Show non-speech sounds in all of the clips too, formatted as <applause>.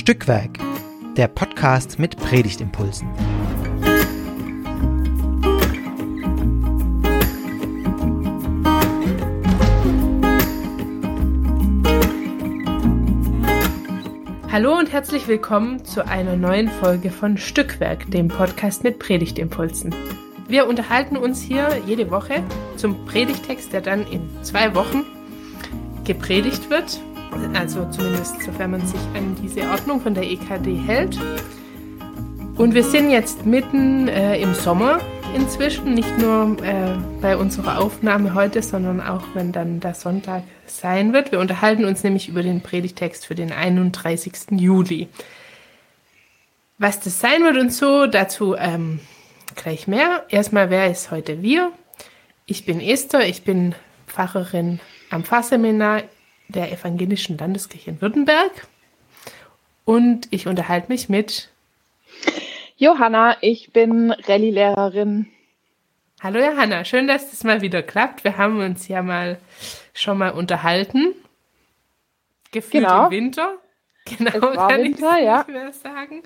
Stückwerk, der Podcast mit Predigtimpulsen. Hallo und herzlich willkommen zu einer neuen Folge von Stückwerk, dem Podcast mit Predigtimpulsen. Wir unterhalten uns hier jede Woche zum Predigtext, der dann in zwei Wochen gepredigt wird. Also zumindest sofern man sich an diese Ordnung von der EKD hält. Und wir sind jetzt mitten äh, im Sommer inzwischen, nicht nur äh, bei unserer Aufnahme heute, sondern auch wenn dann der Sonntag sein wird. Wir unterhalten uns nämlich über den Predigtext für den 31. Juli. Was das sein wird und so, dazu ähm, gleich mehr. Erstmal, wer ist heute wir? Ich bin Esther, ich bin Pfarrerin am Pfarrseminar der Evangelischen Landeskirche in Württemberg und ich unterhalte mich mit Johanna, ich bin Rallye-Lehrerin. Hallo Johanna, schön, dass das mal wieder klappt. Wir haben uns ja mal schon mal unterhalten. Gefühlt genau. im Winter. Genau, kann Winter, ich ja. mehr sagen.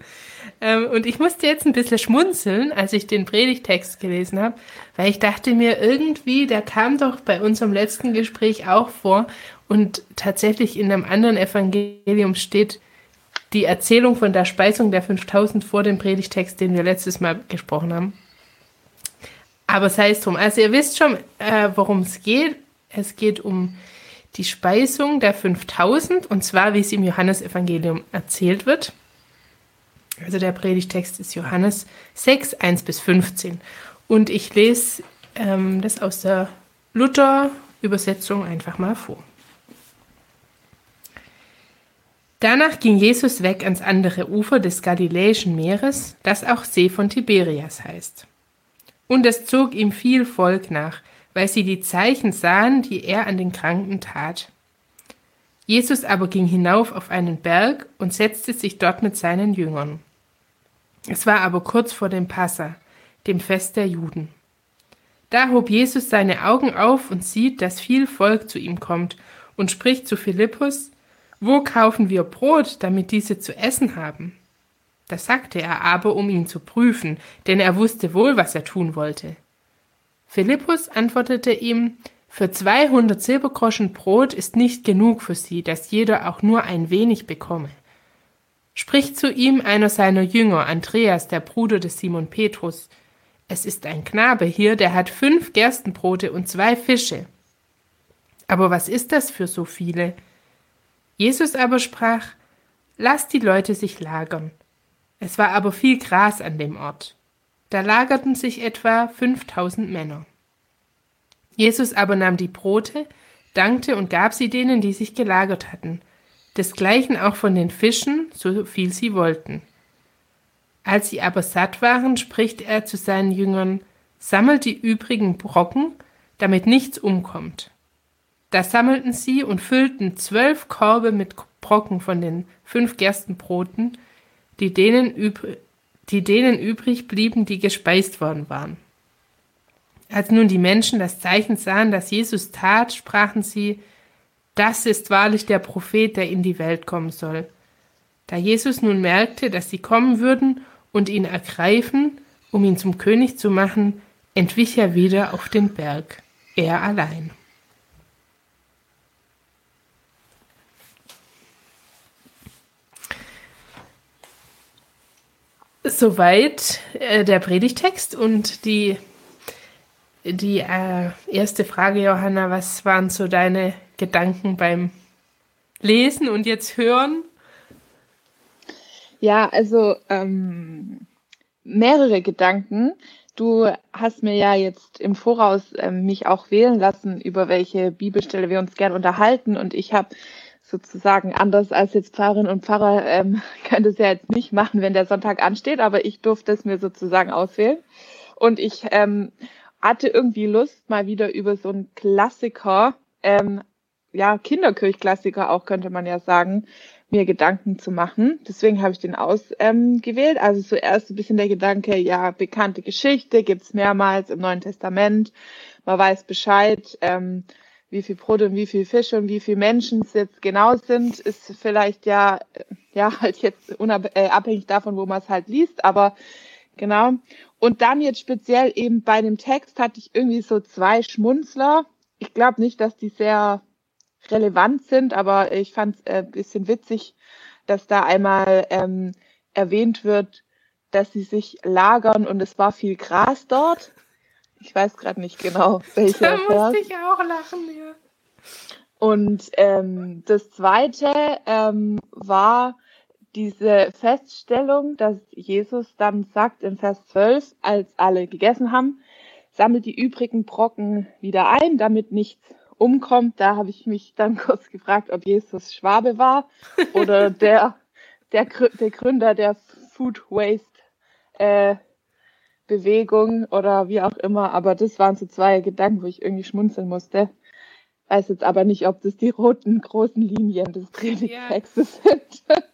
Ähm, und ich musste jetzt ein bisschen schmunzeln, als ich den Predigtext gelesen habe, weil ich dachte mir irgendwie, der kam doch bei unserem letzten Gespräch auch vor und tatsächlich in einem anderen Evangelium steht die Erzählung von der Speisung der 5000 vor dem Predigtext, den wir letztes Mal gesprochen haben. Aber sei es drum. Also ihr wisst schon, äh, worum es geht. Es geht um die Speisung der 5000 und zwar, wie es im Johannesevangelium erzählt wird. Also der Predigtext ist Johannes 6, 1 bis 15. Und ich lese ähm, das aus der Luther-Übersetzung einfach mal vor. Danach ging Jesus weg ans andere Ufer des Galiläischen Meeres, das auch See von Tiberias heißt. Und es zog ihm viel Volk nach, weil sie die Zeichen sahen, die er an den Kranken tat. Jesus aber ging hinauf auf einen Berg und setzte sich dort mit seinen Jüngern. Es war aber kurz vor dem Passa, dem Fest der Juden. Da hob Jesus seine Augen auf und sieht, dass viel Volk zu ihm kommt und spricht zu Philippus, wo kaufen wir Brot, damit diese zu essen haben? Das sagte er aber, um ihn zu prüfen, denn er wusste wohl, was er tun wollte. Philippus antwortete ihm, für zweihundert Silbergroschen Brot ist nicht genug für sie, dass jeder auch nur ein wenig bekomme. Spricht zu ihm einer seiner Jünger, Andreas, der Bruder des Simon Petrus. Es ist ein Knabe hier, der hat fünf Gerstenbrote und zwei Fische. Aber was ist das für so viele? Jesus aber sprach, Lass die Leute sich lagern. Es war aber viel Gras an dem Ort. Da lagerten sich etwa fünftausend Männer. Jesus aber nahm die Brote, dankte und gab sie denen, die sich gelagert hatten, desgleichen auch von den Fischen, so viel sie wollten. Als sie aber satt waren, spricht er zu seinen Jüngern, sammelt die übrigen Brocken, damit nichts umkommt. Da sammelten sie und füllten zwölf Korbe mit Brocken von den fünf Gerstenbroten, die denen, übr die denen übrig blieben, die gespeist worden waren. Als nun die Menschen das Zeichen sahen, das Jesus tat, sprachen sie, das ist wahrlich der Prophet, der in die Welt kommen soll. Da Jesus nun merkte, dass sie kommen würden und ihn ergreifen, um ihn zum König zu machen, entwich er wieder auf den Berg, er allein. Soweit äh, der Predigtext und die, die äh, erste Frage, Johanna, was waren so deine Gedanken beim Lesen und jetzt Hören? Ja, also ähm, mehrere Gedanken. Du hast mir ja jetzt im Voraus ähm, mich auch wählen lassen, über welche Bibelstelle wir uns gern unterhalten. Und ich habe sozusagen anders als jetzt Pfarrerin und Pfarrer ähm, <laughs> könnte es ja jetzt nicht machen, wenn der Sonntag ansteht, aber ich durfte es mir sozusagen auswählen. Und ich ähm, hatte irgendwie Lust, mal wieder über so einen Klassiker, ähm, ja, Kinderkirchklassiker auch, könnte man ja sagen, mir Gedanken zu machen. Deswegen habe ich den ausgewählt. Ähm, also zuerst ein bisschen der Gedanke, ja, bekannte Geschichte, gibt's mehrmals im Neuen Testament, man weiß Bescheid. Ähm, wie viel Brot und wie viel Fisch und wie viel Menschen es jetzt genau sind, ist vielleicht ja, ja, halt jetzt unabhängig äh, davon, wo man es halt liest, aber genau. Und dann jetzt speziell eben bei dem Text hatte ich irgendwie so zwei Schmunzler. Ich glaube nicht, dass die sehr relevant sind, aber ich fand es äh, ein bisschen witzig, dass da einmal ähm, erwähnt wird, dass sie sich lagern und es war viel Gras dort. Ich weiß gerade nicht genau, <laughs> welcher. Da musste ich auch lachen, ja. Und ähm, das zweite ähm, war diese Feststellung, dass Jesus dann sagt in Vers 12, als alle gegessen haben, sammelt die übrigen Brocken wieder ein, damit nichts umkommt. Da habe ich mich dann <laughs> kurz gefragt, ob Jesus Schwabe war oder <laughs> der, der, der Gründer der Food Waste äh, Bewegung oder wie auch immer. Aber das waren so zwei Gedanken, wo ich irgendwie schmunzeln musste. Weiß jetzt aber nicht, ob das die roten großen Linien des Predigtextes ja. sind. <laughs>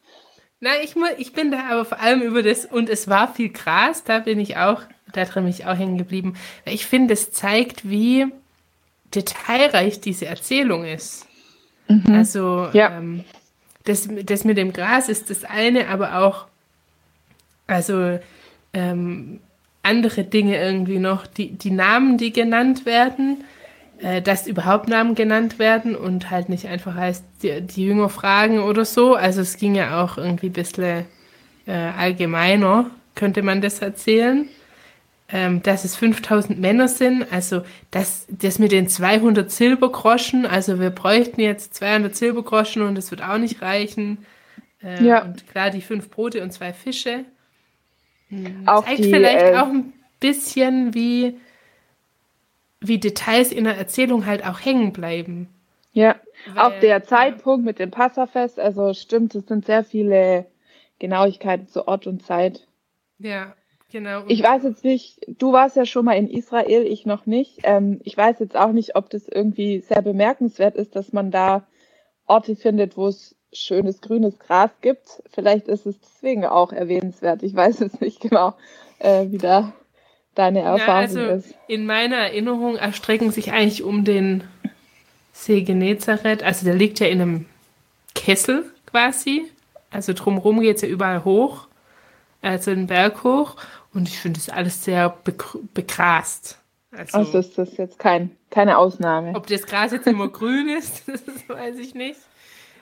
Nein, ich, ich bin da aber vor allem über das, und es war viel Gras, da bin ich auch, da drin bin ich auch hängen geblieben. Ich finde, es zeigt, wie detailreich diese Erzählung ist. Mhm. Also, ja. ähm, das, das mit dem Gras ist das eine, aber auch, also, ähm, andere Dinge irgendwie noch, die, die Namen, die genannt werden, äh, dass überhaupt Namen genannt werden und halt nicht einfach heißt, die, die Jünger fragen oder so. Also es ging ja auch irgendwie ein bisschen äh, allgemeiner, könnte man das erzählen. Ähm, dass es 5000 Männer sind, also das, das mit den 200 Silbergroschen, also wir bräuchten jetzt 200 Silbergroschen und es wird auch nicht reichen. Äh, ja. Und klar, die fünf Brote und zwei Fische. Hm, auch zeigt die, vielleicht äh, auch ein bisschen, wie wie Details in der Erzählung halt auch hängen bleiben. Ja, Weil, auch der Zeitpunkt mit dem Passafest, also stimmt, es sind sehr viele Genauigkeiten zu Ort und Zeit. Ja, genau. Ich weiß jetzt nicht, du warst ja schon mal in Israel, ich noch nicht. Ähm, ich weiß jetzt auch nicht, ob das irgendwie sehr bemerkenswert ist, dass man da Orte findet, wo es schönes grünes Gras gibt. Vielleicht ist es deswegen auch erwähnenswert. Ich weiß es nicht genau, äh, wie da deine Erfahrung ja, also ist. In meiner Erinnerung erstrecken sich eigentlich um den See Genezareth, also der liegt ja in einem Kessel quasi, also drumherum geht es ja überall hoch, also den Berg hoch und ich finde das alles sehr begrast. Also, also ist das jetzt kein, keine Ausnahme. Ob das Gras jetzt immer grün ist, <laughs> das weiß ich nicht.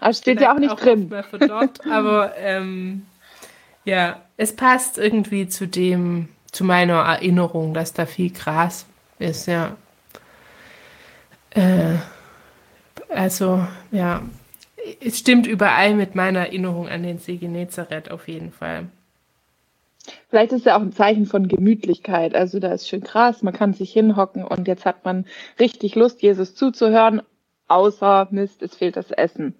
Aber steht ja auch nicht auch drin. Dort, aber ähm, ja, es passt irgendwie zu dem, zu meiner Erinnerung, dass da viel Gras ist, ja. Äh, also, ja, es stimmt überall mit meiner Erinnerung an den See Genezareth auf jeden Fall. Vielleicht ist ja auch ein Zeichen von Gemütlichkeit. Also da ist schön Gras, man kann sich hinhocken und jetzt hat man richtig Lust, Jesus zuzuhören, außer Mist, es fehlt das Essen.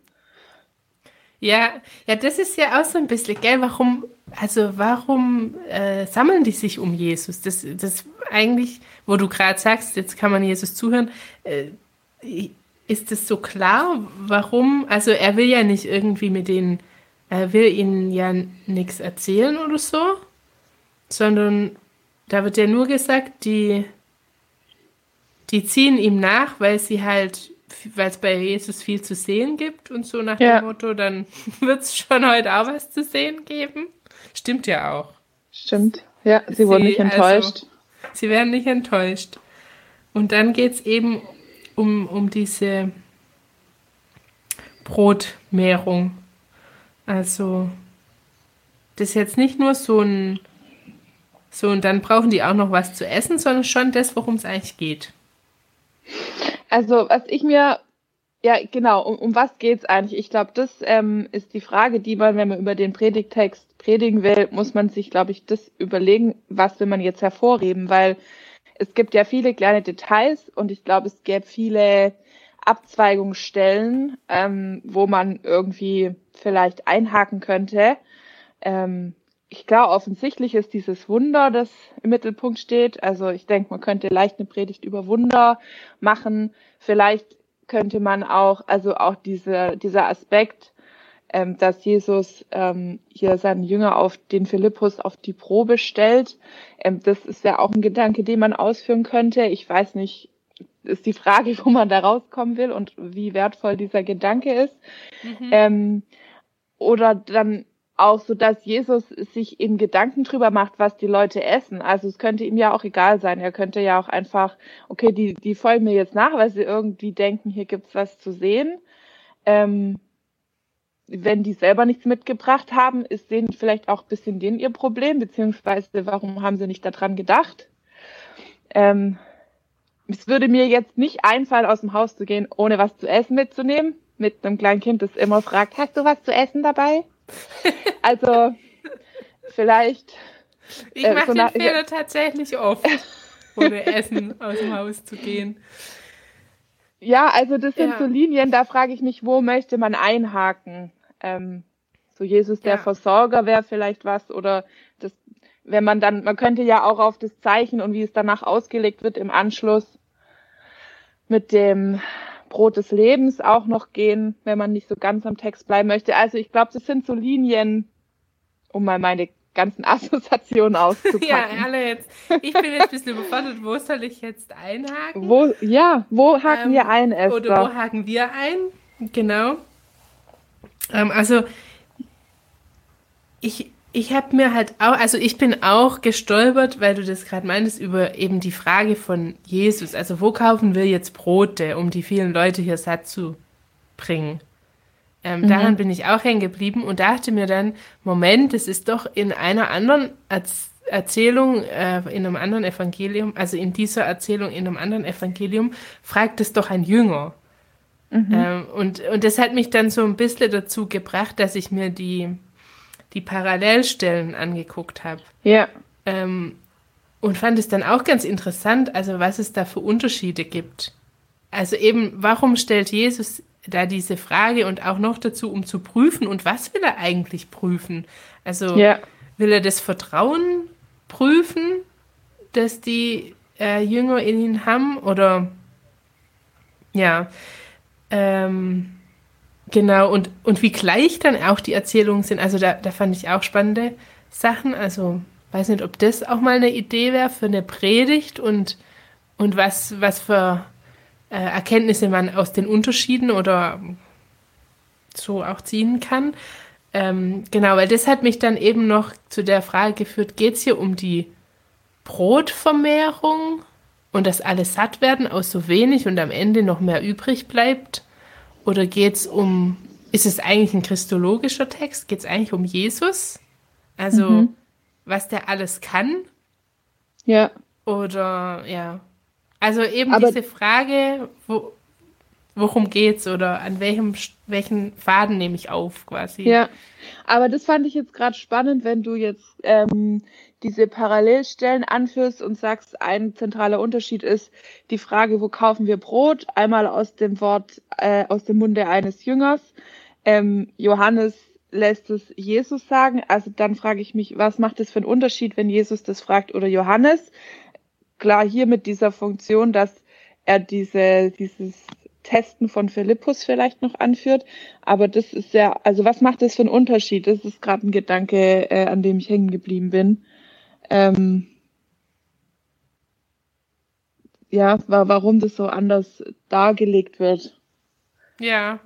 Ja, ja, das ist ja auch so ein bisschen, gell, warum, also warum äh, sammeln die sich um Jesus? Das, das eigentlich, wo du gerade sagst, jetzt kann man Jesus zuhören, äh, ist das so klar, warum, also er will ja nicht irgendwie mit denen, er will ihnen ja nichts erzählen oder so, sondern da wird ja nur gesagt, die, die ziehen ihm nach, weil sie halt weil es bei Jesus viel zu sehen gibt und so nach ja. dem Motto, dann <laughs> wird es schon heute auch was zu sehen geben. Stimmt ja auch. Stimmt. Ja, sie, sie wurden nicht also, enttäuscht. Also, sie werden nicht enttäuscht. Und dann geht es eben um, um diese Brotmehrung. Also, das ist jetzt nicht nur so ein, so und dann brauchen die auch noch was zu essen, sondern schon das, worum es eigentlich geht. Also, was ich mir, ja, genau, um, um was geht's eigentlich? Ich glaube, das ähm, ist die Frage, die man, wenn man über den Predigtext predigen will, muss man sich, glaube ich, das überlegen, was will man jetzt hervorheben, weil es gibt ja viele kleine Details und ich glaube, es gäbe viele Abzweigungsstellen, ähm, wo man irgendwie vielleicht einhaken könnte. Ähm, ich glaube, offensichtlich ist dieses Wunder, das im Mittelpunkt steht. Also ich denke, man könnte leicht eine Predigt über Wunder machen. Vielleicht könnte man auch, also auch diese, dieser Aspekt, ähm, dass Jesus ähm, hier seinen Jünger auf den Philippus auf die Probe stellt. Ähm, das ist ja auch ein Gedanke, den man ausführen könnte. Ich weiß nicht, ist die Frage, wo man da rauskommen will und wie wertvoll dieser Gedanke ist. Mhm. Ähm, oder dann auch so, dass Jesus sich eben Gedanken drüber macht, was die Leute essen. Also es könnte ihm ja auch egal sein. Er könnte ja auch einfach, okay, die, die folgen mir jetzt nach, weil sie irgendwie denken, hier gibt's was zu sehen. Ähm, wenn die selber nichts mitgebracht haben, ist denen vielleicht auch bisschen denen ihr Problem, beziehungsweise warum haben sie nicht daran gedacht? Ähm, es würde mir jetzt nicht einfallen, aus dem Haus zu gehen, ohne was zu essen mitzunehmen. Mit einem kleinen Kind, das immer fragt, hast du was zu essen dabei? Also, vielleicht. Ich äh, mache so den Fehler tatsächlich oft, <laughs> ohne Essen aus dem Haus zu gehen. Ja, also das sind ja. so Linien, da frage ich mich, wo möchte man einhaken? Ähm, so Jesus der ja. Versorger wäre vielleicht was oder das, wenn man dann, man könnte ja auch auf das Zeichen und wie es danach ausgelegt wird im Anschluss mit dem Brot des Lebens auch noch gehen, wenn man nicht so ganz am Text bleiben möchte. Also ich glaube, das sind so Linien, um mal meine ganzen <laughs> Assoziationen auszupacken. ja, alle jetzt. Ich bin jetzt ein bisschen überfordert. Wo soll ich jetzt einhaken? Wo, ja, wo haken ähm, wir ein, Esther? Oder wo haken wir ein? Genau. Ähm, also ich, ich habe mir halt auch, also ich bin auch gestolpert, weil du das gerade meintest, über eben die Frage von Jesus. Also wo kaufen wir jetzt Brote, um die vielen Leute hier satt zu bringen? Ähm, mhm. Daran bin ich auch hängen geblieben und dachte mir dann, Moment, das ist doch in einer anderen Erz Erzählung, äh, in einem anderen Evangelium, also in dieser Erzählung in einem anderen Evangelium, fragt es doch ein Jünger. Mhm. Ähm, und, und das hat mich dann so ein bisschen dazu gebracht, dass ich mir die, die Parallelstellen angeguckt habe. Ja. Ähm, und fand es dann auch ganz interessant, also was es da für Unterschiede gibt. Also eben, warum stellt Jesus da diese Frage und auch noch dazu, um zu prüfen und was will er eigentlich prüfen? Also ja. will er das Vertrauen prüfen, dass die äh, Jünger in ihn haben oder ja, ähm, genau, und, und wie gleich dann auch die Erzählungen sind. Also da, da fand ich auch spannende Sachen. Also weiß nicht, ob das auch mal eine Idee wäre für eine Predigt und, und was, was für äh, Erkenntnisse man aus den Unterschieden oder so auch ziehen kann. Ähm, genau, weil das hat mich dann eben noch zu der Frage geführt, geht es hier um die Brotvermehrung und dass alle satt werden aus so wenig und am Ende noch mehr übrig bleibt? Oder geht es um, ist es eigentlich ein christologischer Text? Geht es eigentlich um Jesus? Also, mhm. was der alles kann? Ja. Oder, ja. Also eben Aber diese Frage, wo, worum geht's oder an welchem welchen Faden nehme ich auf quasi. Ja, aber das fand ich jetzt gerade spannend, wenn du jetzt ähm, diese Parallelstellen anführst und sagst, ein zentraler Unterschied ist die Frage, wo kaufen wir Brot? Einmal aus dem Wort, äh, aus dem Munde eines Jüngers. Ähm, Johannes lässt es Jesus sagen. Also dann frage ich mich, was macht es für einen Unterschied, wenn Jesus das fragt oder Johannes? Klar, hier mit dieser Funktion, dass er diese, dieses Testen von Philippus vielleicht noch anführt. Aber das ist ja, also was macht das für einen Unterschied? Das ist gerade ein Gedanke, äh, an dem ich hängen geblieben bin ähm, ja, warum das so anders dargelegt wird. Ja.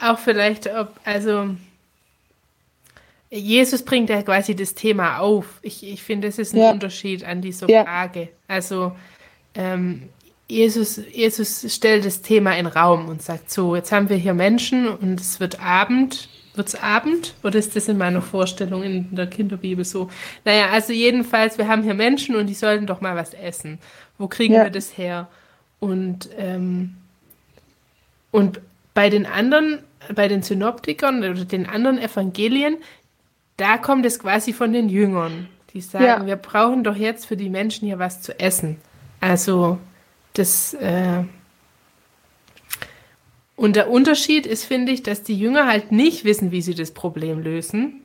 Auch vielleicht, ob, also Jesus bringt ja quasi das Thema auf. Ich, ich finde, das ist ein ja. Unterschied an dieser ja. Frage. Also ähm, Jesus, Jesus stellt das Thema in den Raum und sagt so, jetzt haben wir hier Menschen und es wird Abend wird es Abend oder ist das in meiner Vorstellung in der Kinderbibel so? Naja, also jedenfalls, wir haben hier Menschen und die sollten doch mal was essen. Wo kriegen ja. wir das her? Und, ähm, und bei den anderen, bei den Synoptikern oder den anderen Evangelien, da kommt es quasi von den Jüngern. Die sagen, ja. wir brauchen doch jetzt für die Menschen hier was zu essen. Also das äh, und der Unterschied ist, finde ich, dass die Jünger halt nicht wissen, wie sie das Problem lösen.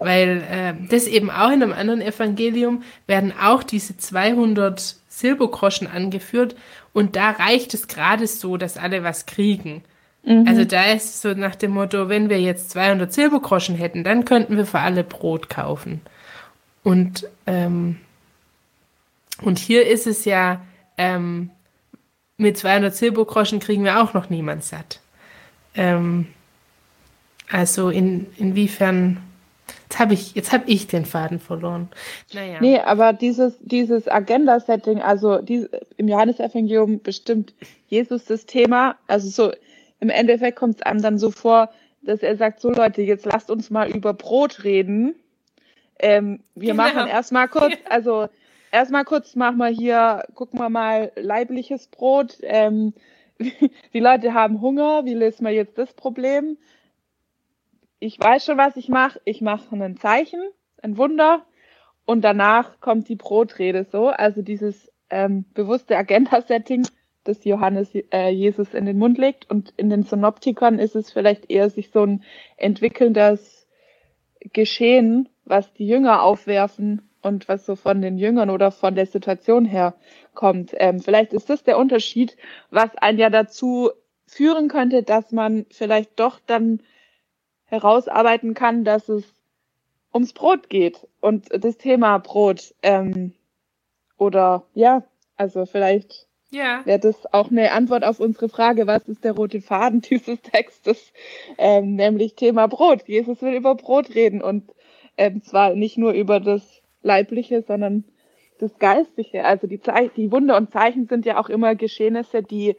Weil äh, das eben auch in einem anderen Evangelium werden auch diese 200 Silbergroschen angeführt und da reicht es gerade so, dass alle was kriegen. Mhm. Also da ist so nach dem Motto, wenn wir jetzt 200 Silbergroschen hätten, dann könnten wir für alle Brot kaufen. Und, ähm, und hier ist es ja, ähm, mit 200 Silbergroschen kriegen wir auch noch niemand satt. Ähm, also in, inwiefern, jetzt habe ich, jetzt hab ich den Faden verloren. Naja. Nee, aber dieses, dieses Agenda-Setting, also die, im Johannesevangelium bestimmt Jesus das Thema, also so im Endeffekt kommt es einem dann so vor, dass er sagt, so Leute, jetzt lasst uns mal über Brot reden. Ähm, wir genau. machen erstmal kurz, also erstmal kurz machen wir hier, gucken wir mal leibliches Brot. Ähm, <laughs> die Leute haben Hunger, wie lösen wir jetzt das Problem? Ich weiß schon, was ich mache. Ich mache ein Zeichen, ein Wunder und danach kommt die Brotrede so. Also dieses ähm, bewusste Agenda-Setting, das Johannes äh, Jesus in den Mund legt. Und in den Synoptikern ist es vielleicht eher sich so ein entwickelndes Geschehen, was die Jünger aufwerfen und was so von den Jüngern oder von der Situation her kommt. Ähm, vielleicht ist das der Unterschied, was einen ja dazu führen könnte, dass man vielleicht doch dann herausarbeiten kann, dass es ums Brot geht und das Thema Brot. Ähm, oder ja, also vielleicht ja. wäre das auch eine Antwort auf unsere Frage, was ist der rote Faden dieses Textes, ähm, nämlich Thema Brot. Jesus will über Brot reden und ähm, zwar nicht nur über das Leibliche, sondern das Geistliche. Also die, Ze die Wunder und Zeichen sind ja auch immer Geschehnisse, die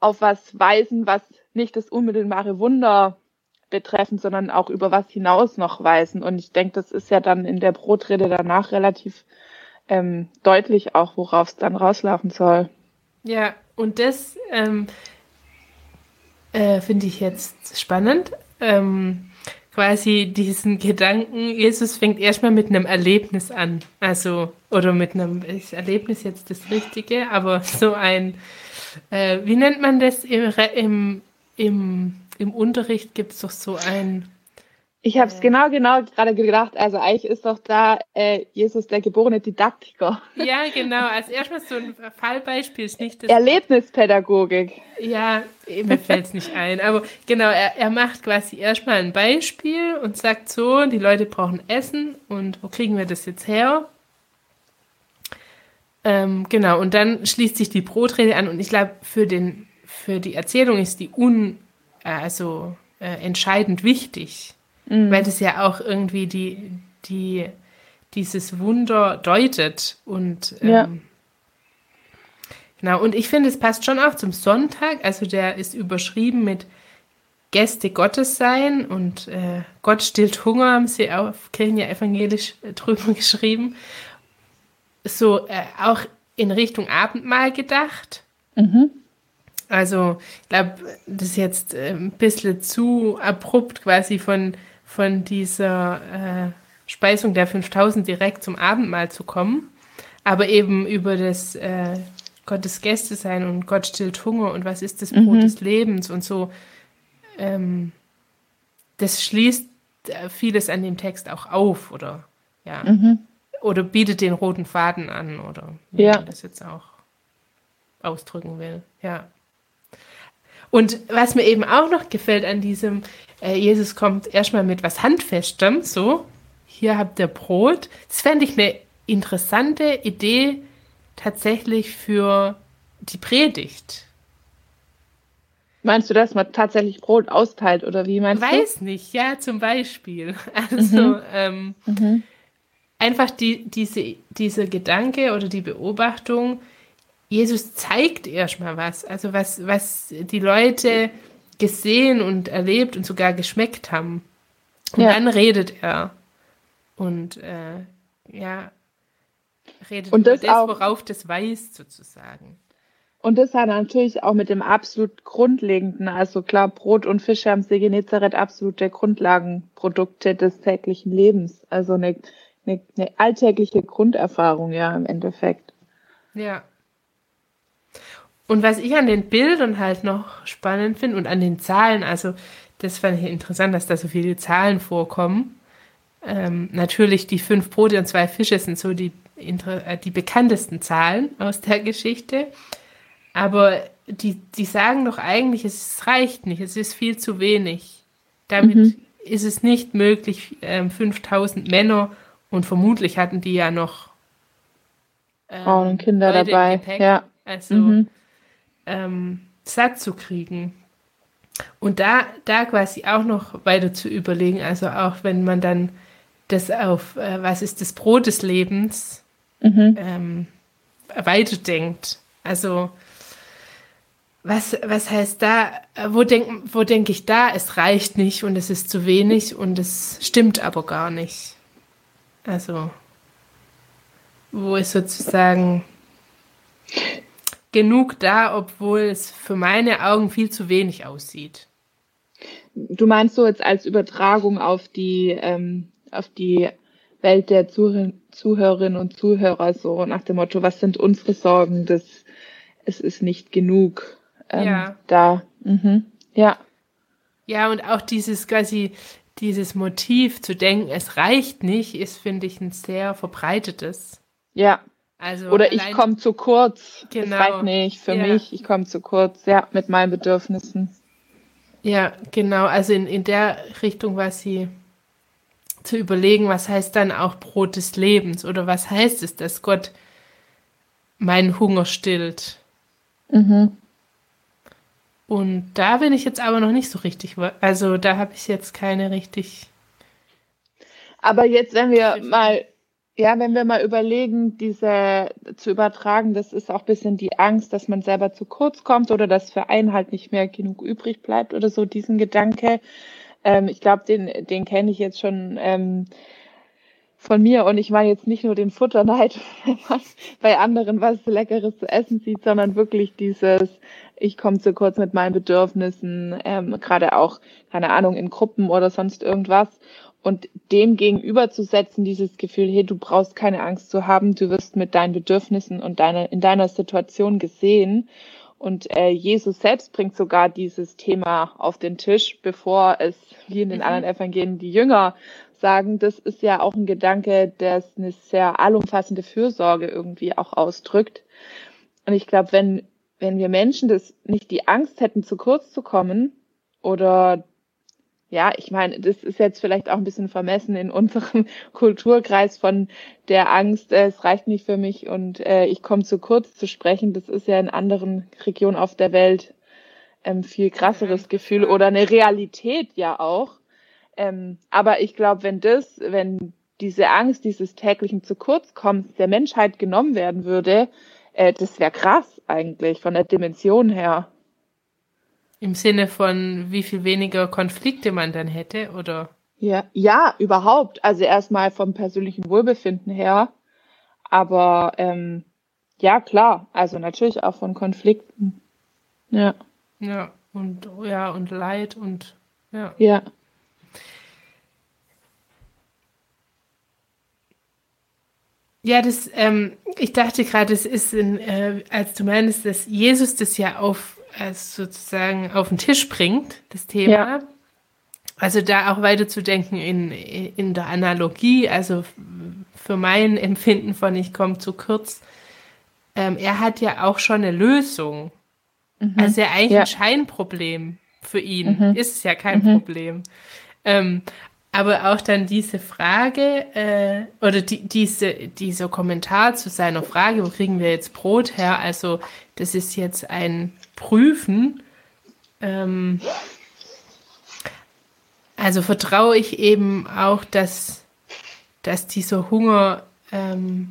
auf was weisen, was nicht das unmittelbare Wunder betreffen, sondern auch über was hinaus noch weisen. Und ich denke, das ist ja dann in der Brotrede danach relativ ähm, deutlich auch, worauf es dann rauslaufen soll. Ja, und das ähm, äh, finde ich jetzt spannend. Ähm, quasi diesen Gedanken, Jesus fängt erstmal mit einem Erlebnis an. Also, oder mit einem, ist Erlebnis jetzt das Richtige, aber so ein, äh, wie nennt man das im, im, im, im Unterricht gibt es doch so ein ich habe es genau, genau gerade gedacht. Also eigentlich ist doch da äh, Jesus der geborene Didaktiker. Ja, genau. Als erstmal so ein Fallbeispiel ist nicht das. Erlebnispädagogik. Ja, mir fällt es nicht ein. Aber genau, er, er macht quasi erstmal ein Beispiel und sagt so, die Leute brauchen Essen und wo kriegen wir das jetzt her? Ähm, genau, und dann schließt sich die Brotrede an und ich glaube, für, für die Erzählung ist die un, also äh, entscheidend wichtig mhm. weil das ja auch irgendwie die, die, dieses Wunder deutet. Und ähm, ja. genau, und ich finde, es passt schon auch zum Sonntag. Also der ist überschrieben mit Gäste Gottes sein und äh, Gott stillt Hunger, haben sie auf Kirchen ja evangelisch äh, drüber <laughs> geschrieben. So äh, auch in Richtung Abendmahl gedacht. Mhm. Also, ich glaube, das ist jetzt äh, ein bisschen zu abrupt quasi von von dieser äh, Speisung der 5000 direkt zum Abendmahl zu kommen, aber eben über das äh, Gottes Gäste sein und Gott stillt Hunger und was ist das Brot mhm. des Lebens und so. Ähm, das schließt äh, vieles an dem Text auch auf oder ja. Mhm. Oder bietet den roten Faden an oder wie ja. man das jetzt auch ausdrücken will. Ja. Und was mir eben auch noch gefällt an diesem, äh, Jesus kommt erstmal mit was Handfestem, so, hier habt ihr Brot. Das fände ich eine interessante Idee tatsächlich für die Predigt. Meinst du, dass man tatsächlich Brot austeilt oder wie meinst Weiß du? Weiß nicht, ja, zum Beispiel. <laughs> Also mhm. Ähm, mhm. einfach die, diese, diese Gedanke oder die Beobachtung, Jesus zeigt erstmal was, also was, was die Leute gesehen und erlebt und sogar geschmeckt haben. Und ja. dann redet er. Und äh, ja, redet und das, das, worauf das weist, sozusagen. Und das hat natürlich auch mit dem absolut Grundlegenden, also klar, Brot und Fische am See Genezareth absolute Grundlagenprodukte des täglichen Lebens. Also eine, eine, eine alltägliche Grunderfahrung, ja, im Endeffekt. Ja, und was ich an den Bildern halt noch spannend finde und an den Zahlen, also das fand ich interessant, dass da so viele Zahlen vorkommen. Ähm, natürlich die fünf Brote und zwei Fische sind so die, äh, die bekanntesten Zahlen aus der Geschichte. Aber die, die sagen doch eigentlich, es reicht nicht, es ist viel zu wenig. Damit mhm. ist es nicht möglich, ähm, 5000 Männer und vermutlich hatten die ja noch ähm, Frauen und Kinder dabei. Ja. Also mhm ähm, satt zu kriegen. Und da, da quasi auch noch weiter zu überlegen, also auch wenn man dann das auf, äh, was ist das Brot des Lebens, mhm. ähm, weiterdenkt. Also, was, was heißt da, wo denke wo denk ich da, es reicht nicht und es ist zu wenig und es stimmt aber gar nicht. Also, wo ist sozusagen genug da, obwohl es für meine Augen viel zu wenig aussieht. Du meinst so jetzt als Übertragung auf die, ähm, auf die Welt der Zuh Zuhörerinnen und Zuhörer, so nach dem Motto, was sind unsere Sorgen, das, es ist nicht genug ähm, ja. da. Mhm. Ja. Ja, und auch dieses quasi, dieses Motiv zu denken, es reicht nicht, ist, finde ich, ein sehr verbreitetes. Ja, also Oder ich komme zu kurz. Genau. Das reicht nicht für ja. mich. Ich komme zu kurz, ja, mit meinen Bedürfnissen. Ja, genau. Also in, in der Richtung war sie zu überlegen, was heißt dann auch Brot des Lebens oder was heißt es, dass Gott meinen Hunger stillt. Mhm. Und da bin ich jetzt aber noch nicht so richtig, also da habe ich jetzt keine richtig. Aber jetzt, wenn wir mal ja, wenn wir mal überlegen, diese zu übertragen, das ist auch bisschen die Angst, dass man selber zu kurz kommt oder dass für einen halt nicht mehr genug übrig bleibt oder so, diesen Gedanke. Ähm, ich glaube, den, den kenne ich jetzt schon ähm, von mir und ich meine jetzt nicht nur den Futterneid, <laughs> wenn man bei anderen was Leckeres zu essen sieht, sondern wirklich dieses, ich komme zu kurz mit meinen Bedürfnissen, ähm, gerade auch, keine Ahnung, in Gruppen oder sonst irgendwas. Und dem gegenüberzusetzen, dieses Gefühl, hey, du brauchst keine Angst zu haben, du wirst mit deinen Bedürfnissen und deiner, in deiner Situation gesehen. Und äh, Jesus selbst bringt sogar dieses Thema auf den Tisch, bevor es, wie in den mhm. anderen Evangelien, die Jünger sagen. Das ist ja auch ein Gedanke, der eine sehr allumfassende Fürsorge irgendwie auch ausdrückt. Und ich glaube, wenn, wenn wir Menschen das nicht die Angst hätten, zu kurz zu kommen oder ja, ich meine, das ist jetzt vielleicht auch ein bisschen vermessen in unserem <laughs> Kulturkreis von der Angst, äh, es reicht nicht für mich und äh, ich komme zu kurz zu sprechen. Das ist ja in anderen Regionen auf der Welt ähm, viel krasseres Gefühl oder eine Realität ja auch. Ähm, aber ich glaube, wenn das, wenn diese Angst dieses täglichen zu kurz kommt, der Menschheit genommen werden würde, äh, das wäre krass eigentlich von der Dimension her. Im Sinne von, wie viel weniger Konflikte man dann hätte, oder? Ja, ja, überhaupt. Also erstmal vom persönlichen Wohlbefinden her. Aber ähm, ja, klar. Also natürlich auch von Konflikten. Ja. Ja, und ja, und Leid und ja. Ja. Ja, das, ähm, ich dachte gerade, es ist, in, äh, als du meinst, dass Jesus das ja auf als sozusagen auf den Tisch bringt, das Thema. Ja. Also da auch weiterzudenken in, in der Analogie, also für mein Empfinden von ich komme zu kurz. Ähm, er hat ja auch schon eine Lösung. Mhm. Also ja eigentlich ja. ein Scheinproblem für ihn. Mhm. Ist es ja kein mhm. Problem. Ähm, aber auch dann diese Frage äh, oder die, diese, dieser Kommentar zu seiner Frage, wo kriegen wir jetzt Brot her? Also das ist jetzt ein Prüfen. Ähm, also vertraue ich eben auch, dass, dass dieser Hunger, ähm,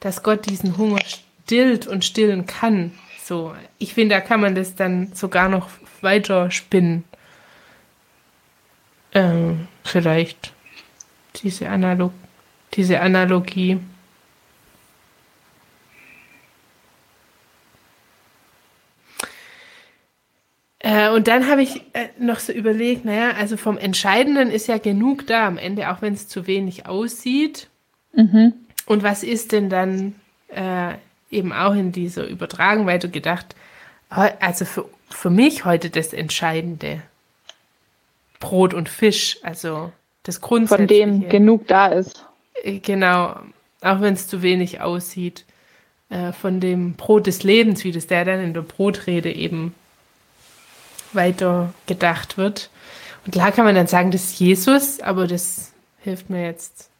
dass Gott diesen Hunger stillt und stillen kann. So, ich finde, da kann man das dann sogar noch weiter spinnen. Ähm, vielleicht diese, Analog diese Analogie. Äh, und dann habe ich äh, noch so überlegt, naja, also vom Entscheidenden ist ja genug da am Ende, auch wenn es zu wenig aussieht. Mhm. Und was ist denn dann äh, eben auch in dieser Übertragung weiter gedacht, also für, für mich heute das Entscheidende? Brot und Fisch, also das Grundsätzliche. Von dem genug da ist. Äh, genau, auch wenn es zu wenig aussieht. Äh, von dem Brot des Lebens, wie das der dann in der Brotrede eben weiter gedacht wird. Und klar kann man dann sagen, das ist Jesus, aber das hilft mir jetzt.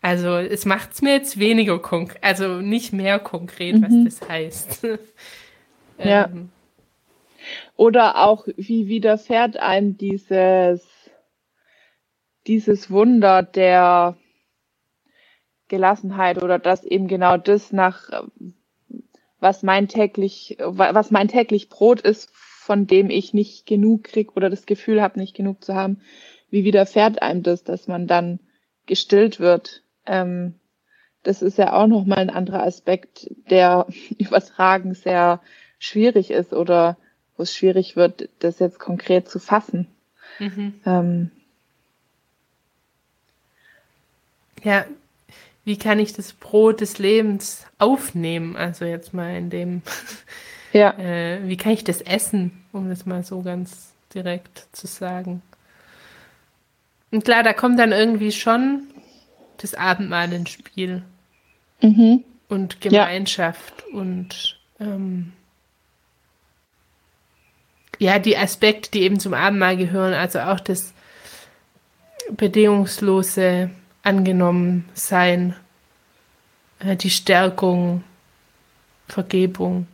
Also es macht es mir jetzt weniger konkret, also nicht mehr konkret, mhm. was das heißt. <laughs> Ja. Ähm, Oder auch, wie widerfährt einem dieses, dieses Wunder der Gelassenheit oder dass eben genau das nach, was mein täglich, was mein täglich Brot ist, von dem ich nicht genug krieg oder das Gefühl habe, nicht genug zu haben, wie widerfährt einem das, dass man dann gestillt wird? Ähm, das ist ja auch nochmal ein anderer Aspekt, der <laughs> übertragen sehr schwierig ist oder wo es schwierig wird, das jetzt konkret zu fassen. Mhm. Ähm, ja, wie kann ich das Brot des Lebens aufnehmen? Also jetzt mal in dem, <laughs> ja. äh, wie kann ich das essen, um das mal so ganz direkt zu sagen. Und klar, da kommt dann irgendwie schon das Abendmahl ins Spiel. Mhm. Und Gemeinschaft ja. und ähm, ja, die Aspekte, die eben zum Abendmahl gehören, also auch das bedingungslose angenommen sein, äh, die Stärkung, Vergebung.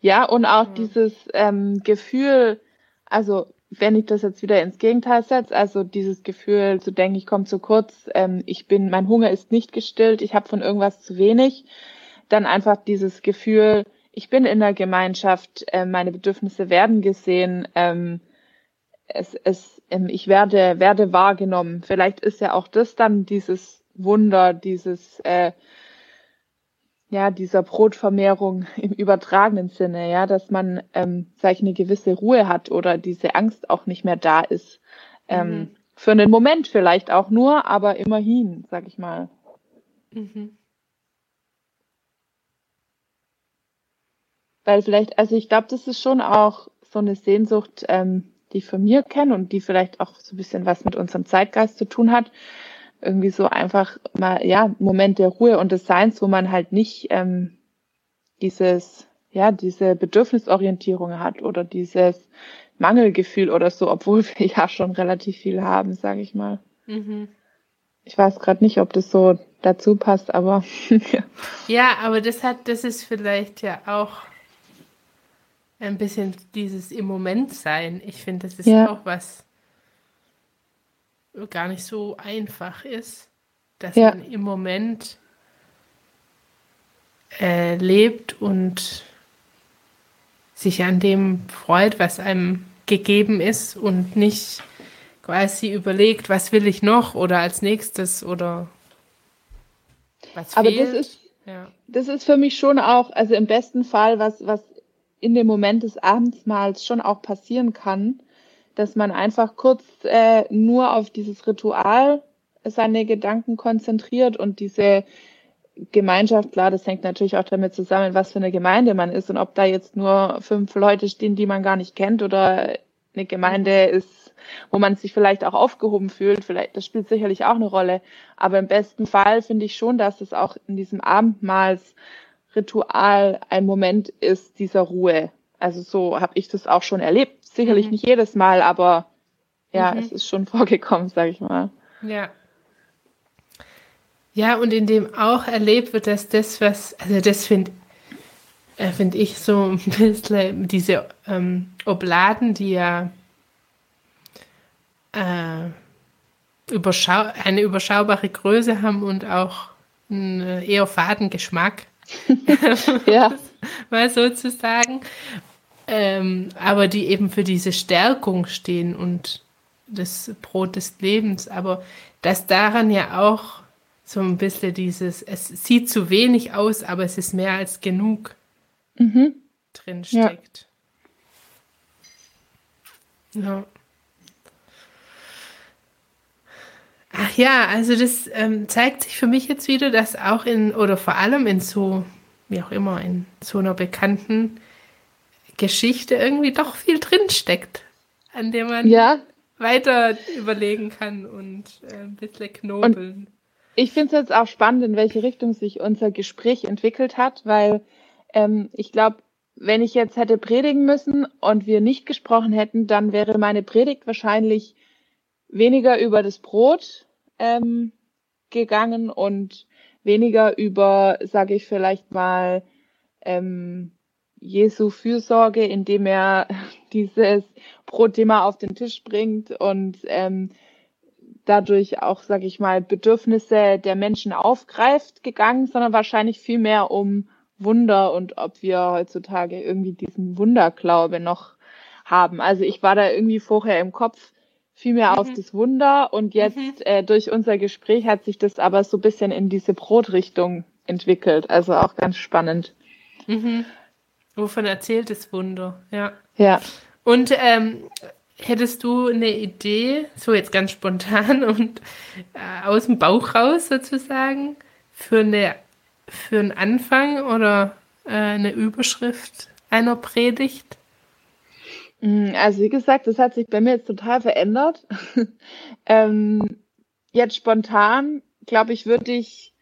Ja, und auch ja. dieses ähm, Gefühl, also wenn ich das jetzt wieder ins Gegenteil setze, also dieses Gefühl zu denken, ich komme zu kurz, ähm, ich bin, mein Hunger ist nicht gestillt, ich habe von irgendwas zu wenig, dann einfach dieses Gefühl, ich bin in der Gemeinschaft, äh, meine Bedürfnisse werden gesehen, ähm, es, es, ähm, ich werde, werde wahrgenommen. Vielleicht ist ja auch das dann dieses Wunder, dieses, äh, ja, dieser Brotvermehrung im übertragenen Sinne, ja, dass man, ähm, sag ich, eine gewisse Ruhe hat oder diese Angst auch nicht mehr da ist. Ähm, mhm. Für einen Moment vielleicht auch nur, aber immerhin, sag ich mal. Mhm. Weil vielleicht, also ich glaube, das ist schon auch so eine Sehnsucht, ähm, die ich von mir kenne und die vielleicht auch so ein bisschen was mit unserem Zeitgeist zu tun hat. Irgendwie so einfach mal, ja, Moment der Ruhe und des Seins, wo man halt nicht ähm, dieses, ja, diese Bedürfnisorientierung hat oder dieses Mangelgefühl oder so, obwohl wir <laughs> ja schon relativ viel haben, sage ich mal. Mhm. Ich weiß gerade nicht, ob das so dazu passt, aber <laughs> ja, aber das hat, das ist vielleicht ja auch ein bisschen dieses im Moment sein. Ich finde, das ist ja. auch was gar nicht so einfach ist, dass ja. man im Moment äh, lebt und sich an dem freut, was einem gegeben ist und nicht quasi überlegt, was will ich noch oder als nächstes oder was Aber fehlt. das ist, ja. das ist für mich schon auch, also im besten Fall, was, was in dem Moment des Abendsmahls schon auch passieren kann, dass man einfach kurz äh, nur auf dieses Ritual seine Gedanken konzentriert und diese Gemeinschaft, klar, das hängt natürlich auch damit zusammen, was für eine Gemeinde man ist und ob da jetzt nur fünf Leute stehen, die man gar nicht kennt oder eine Gemeinde ist, wo man sich vielleicht auch aufgehoben fühlt, vielleicht, das spielt sicherlich auch eine Rolle. Aber im besten Fall finde ich schon, dass es auch in diesem Abendmahls Ritual ein Moment ist dieser Ruhe. Also so habe ich das auch schon erlebt. Sicherlich mhm. nicht jedes Mal, aber ja, mhm. es ist schon <laughs> vorgekommen, sage ich mal. Ja. Ja, und in dem auch erlebt wird, dass das, was, also das finde äh, find ich so ein bisschen diese ähm, Obladen, die ja äh, überschau eine überschaubare Größe haben und auch einen eher faden Geschmack. Ja. <laughs> Mal sozusagen. Ähm, aber die eben für diese Stärkung stehen und das Brot des Lebens. Aber dass daran ja auch so ein bisschen dieses, es sieht zu wenig aus, aber es ist mehr als genug mhm. drin steckt. Ja. ja. Ach ja, also das ähm, zeigt sich für mich jetzt wieder, dass auch in, oder vor allem in so, wie auch immer, in so einer bekannten Geschichte irgendwie doch viel drinsteckt, an dem man ja. weiter überlegen kann und äh, ein bisschen knobeln. Und ich finde es jetzt auch spannend, in welche Richtung sich unser Gespräch entwickelt hat, weil ähm, ich glaube, wenn ich jetzt hätte predigen müssen und wir nicht gesprochen hätten, dann wäre meine Predigt wahrscheinlich weniger über das Brot ähm, gegangen und weniger über, sage ich vielleicht mal, ähm, Jesu Fürsorge, indem er <laughs> dieses Brotthema auf den Tisch bringt und ähm, dadurch auch, sage ich mal, Bedürfnisse der Menschen aufgreift, gegangen, sondern wahrscheinlich viel mehr um Wunder und ob wir heutzutage irgendwie diesen Wunderglaube noch haben. Also ich war da irgendwie vorher im Kopf viel mehr mhm. auf das Wunder und jetzt mhm. äh, durch unser Gespräch hat sich das aber so ein bisschen in diese Brotrichtung entwickelt. Also auch ganz spannend. Mhm. Wovon erzählt das Wunder? Ja. Ja. Und ähm, hättest du eine Idee, so jetzt ganz spontan <laughs> und äh, aus dem Bauch raus sozusagen, für, eine, für einen Anfang oder äh, eine Überschrift einer Predigt? Mm, also wie gesagt, das hat sich bei mir jetzt total verändert. <laughs> ähm, jetzt spontan, glaube ich, würde ich,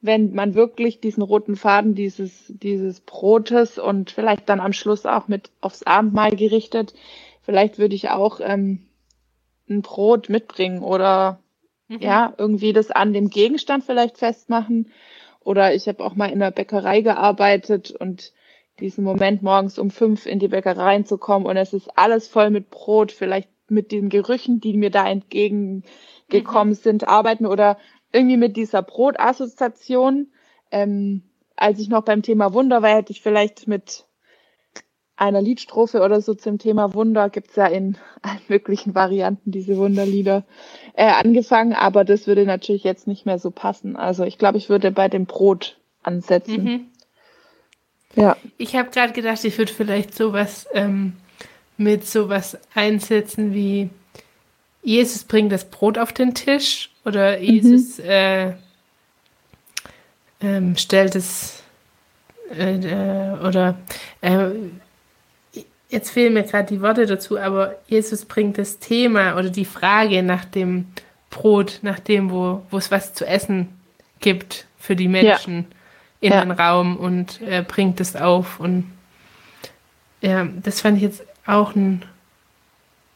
wenn man wirklich diesen roten Faden dieses, dieses Brotes und vielleicht dann am Schluss auch mit aufs Abendmahl gerichtet, vielleicht würde ich auch ähm, ein Brot mitbringen oder mhm. ja, irgendwie das an dem Gegenstand vielleicht festmachen. Oder ich habe auch mal in der Bäckerei gearbeitet und diesen Moment morgens um fünf in die Bäckerei zu kommen und es ist alles voll mit Brot, vielleicht mit den Gerüchen, die mir da entgegengekommen mhm. sind, arbeiten oder irgendwie mit dieser Brotassoziation. Ähm, als ich noch beim Thema Wunder war, hätte ich vielleicht mit einer Liedstrophe oder so zum Thema Wunder, gibt's ja in allen möglichen Varianten diese Wunderlieder, äh, angefangen, aber das würde natürlich jetzt nicht mehr so passen. Also ich glaube, ich würde bei dem Brot ansetzen. Mhm. Ja. Ich habe gerade gedacht, ich würde vielleicht sowas ähm, mit sowas einsetzen wie Jesus bringt das Brot auf den Tisch oder mhm. Jesus mhm. äh, ähm, stellt es äh, äh, oder äh, jetzt fehlen mir gerade die Worte dazu, aber Jesus bringt das Thema oder die Frage nach dem Brot, nach dem, wo es was zu essen gibt für die Menschen. Ja in ja. den Raum und äh, bringt es auf. Und ja, das fand ich jetzt auch einen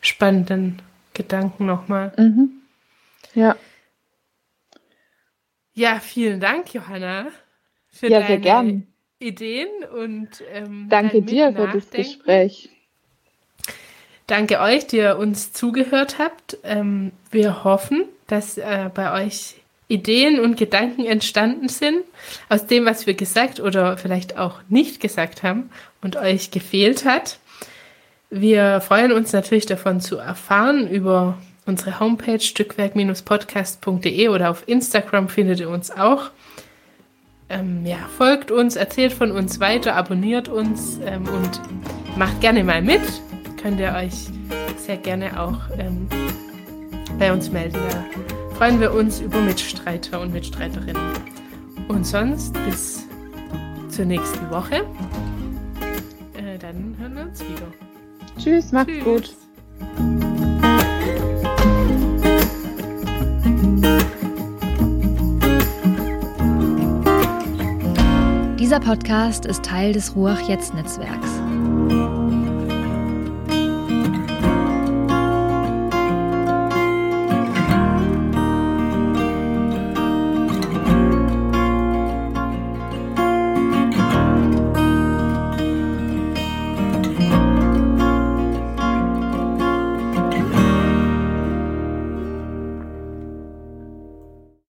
spannenden Gedanken nochmal. Mhm. Ja. Ja, vielen Dank, Johanna, für ja, deine. Ideen und ähm, danke dir für das Gespräch. Danke euch, die ihr uns zugehört habt. Ähm, wir hoffen, dass äh, bei euch Ideen und Gedanken entstanden sind, aus dem, was wir gesagt oder vielleicht auch nicht gesagt haben und euch gefehlt hat. Wir freuen uns natürlich davon zu erfahren über unsere Homepage stückwerk-podcast.de oder auf Instagram findet ihr uns auch. Ähm, ja, folgt uns, erzählt von uns weiter, abonniert uns ähm, und macht gerne mal mit. Könnt ihr euch sehr gerne auch ähm, bei uns melden. Ja freuen wir uns über Mitstreiter und Mitstreiterinnen. Und sonst bis zur nächsten Woche. Äh, dann hören wir uns wieder. Tschüss, macht's Tschüss. gut. Dieser Podcast ist Teil des Ruach Jetzt Netzwerks.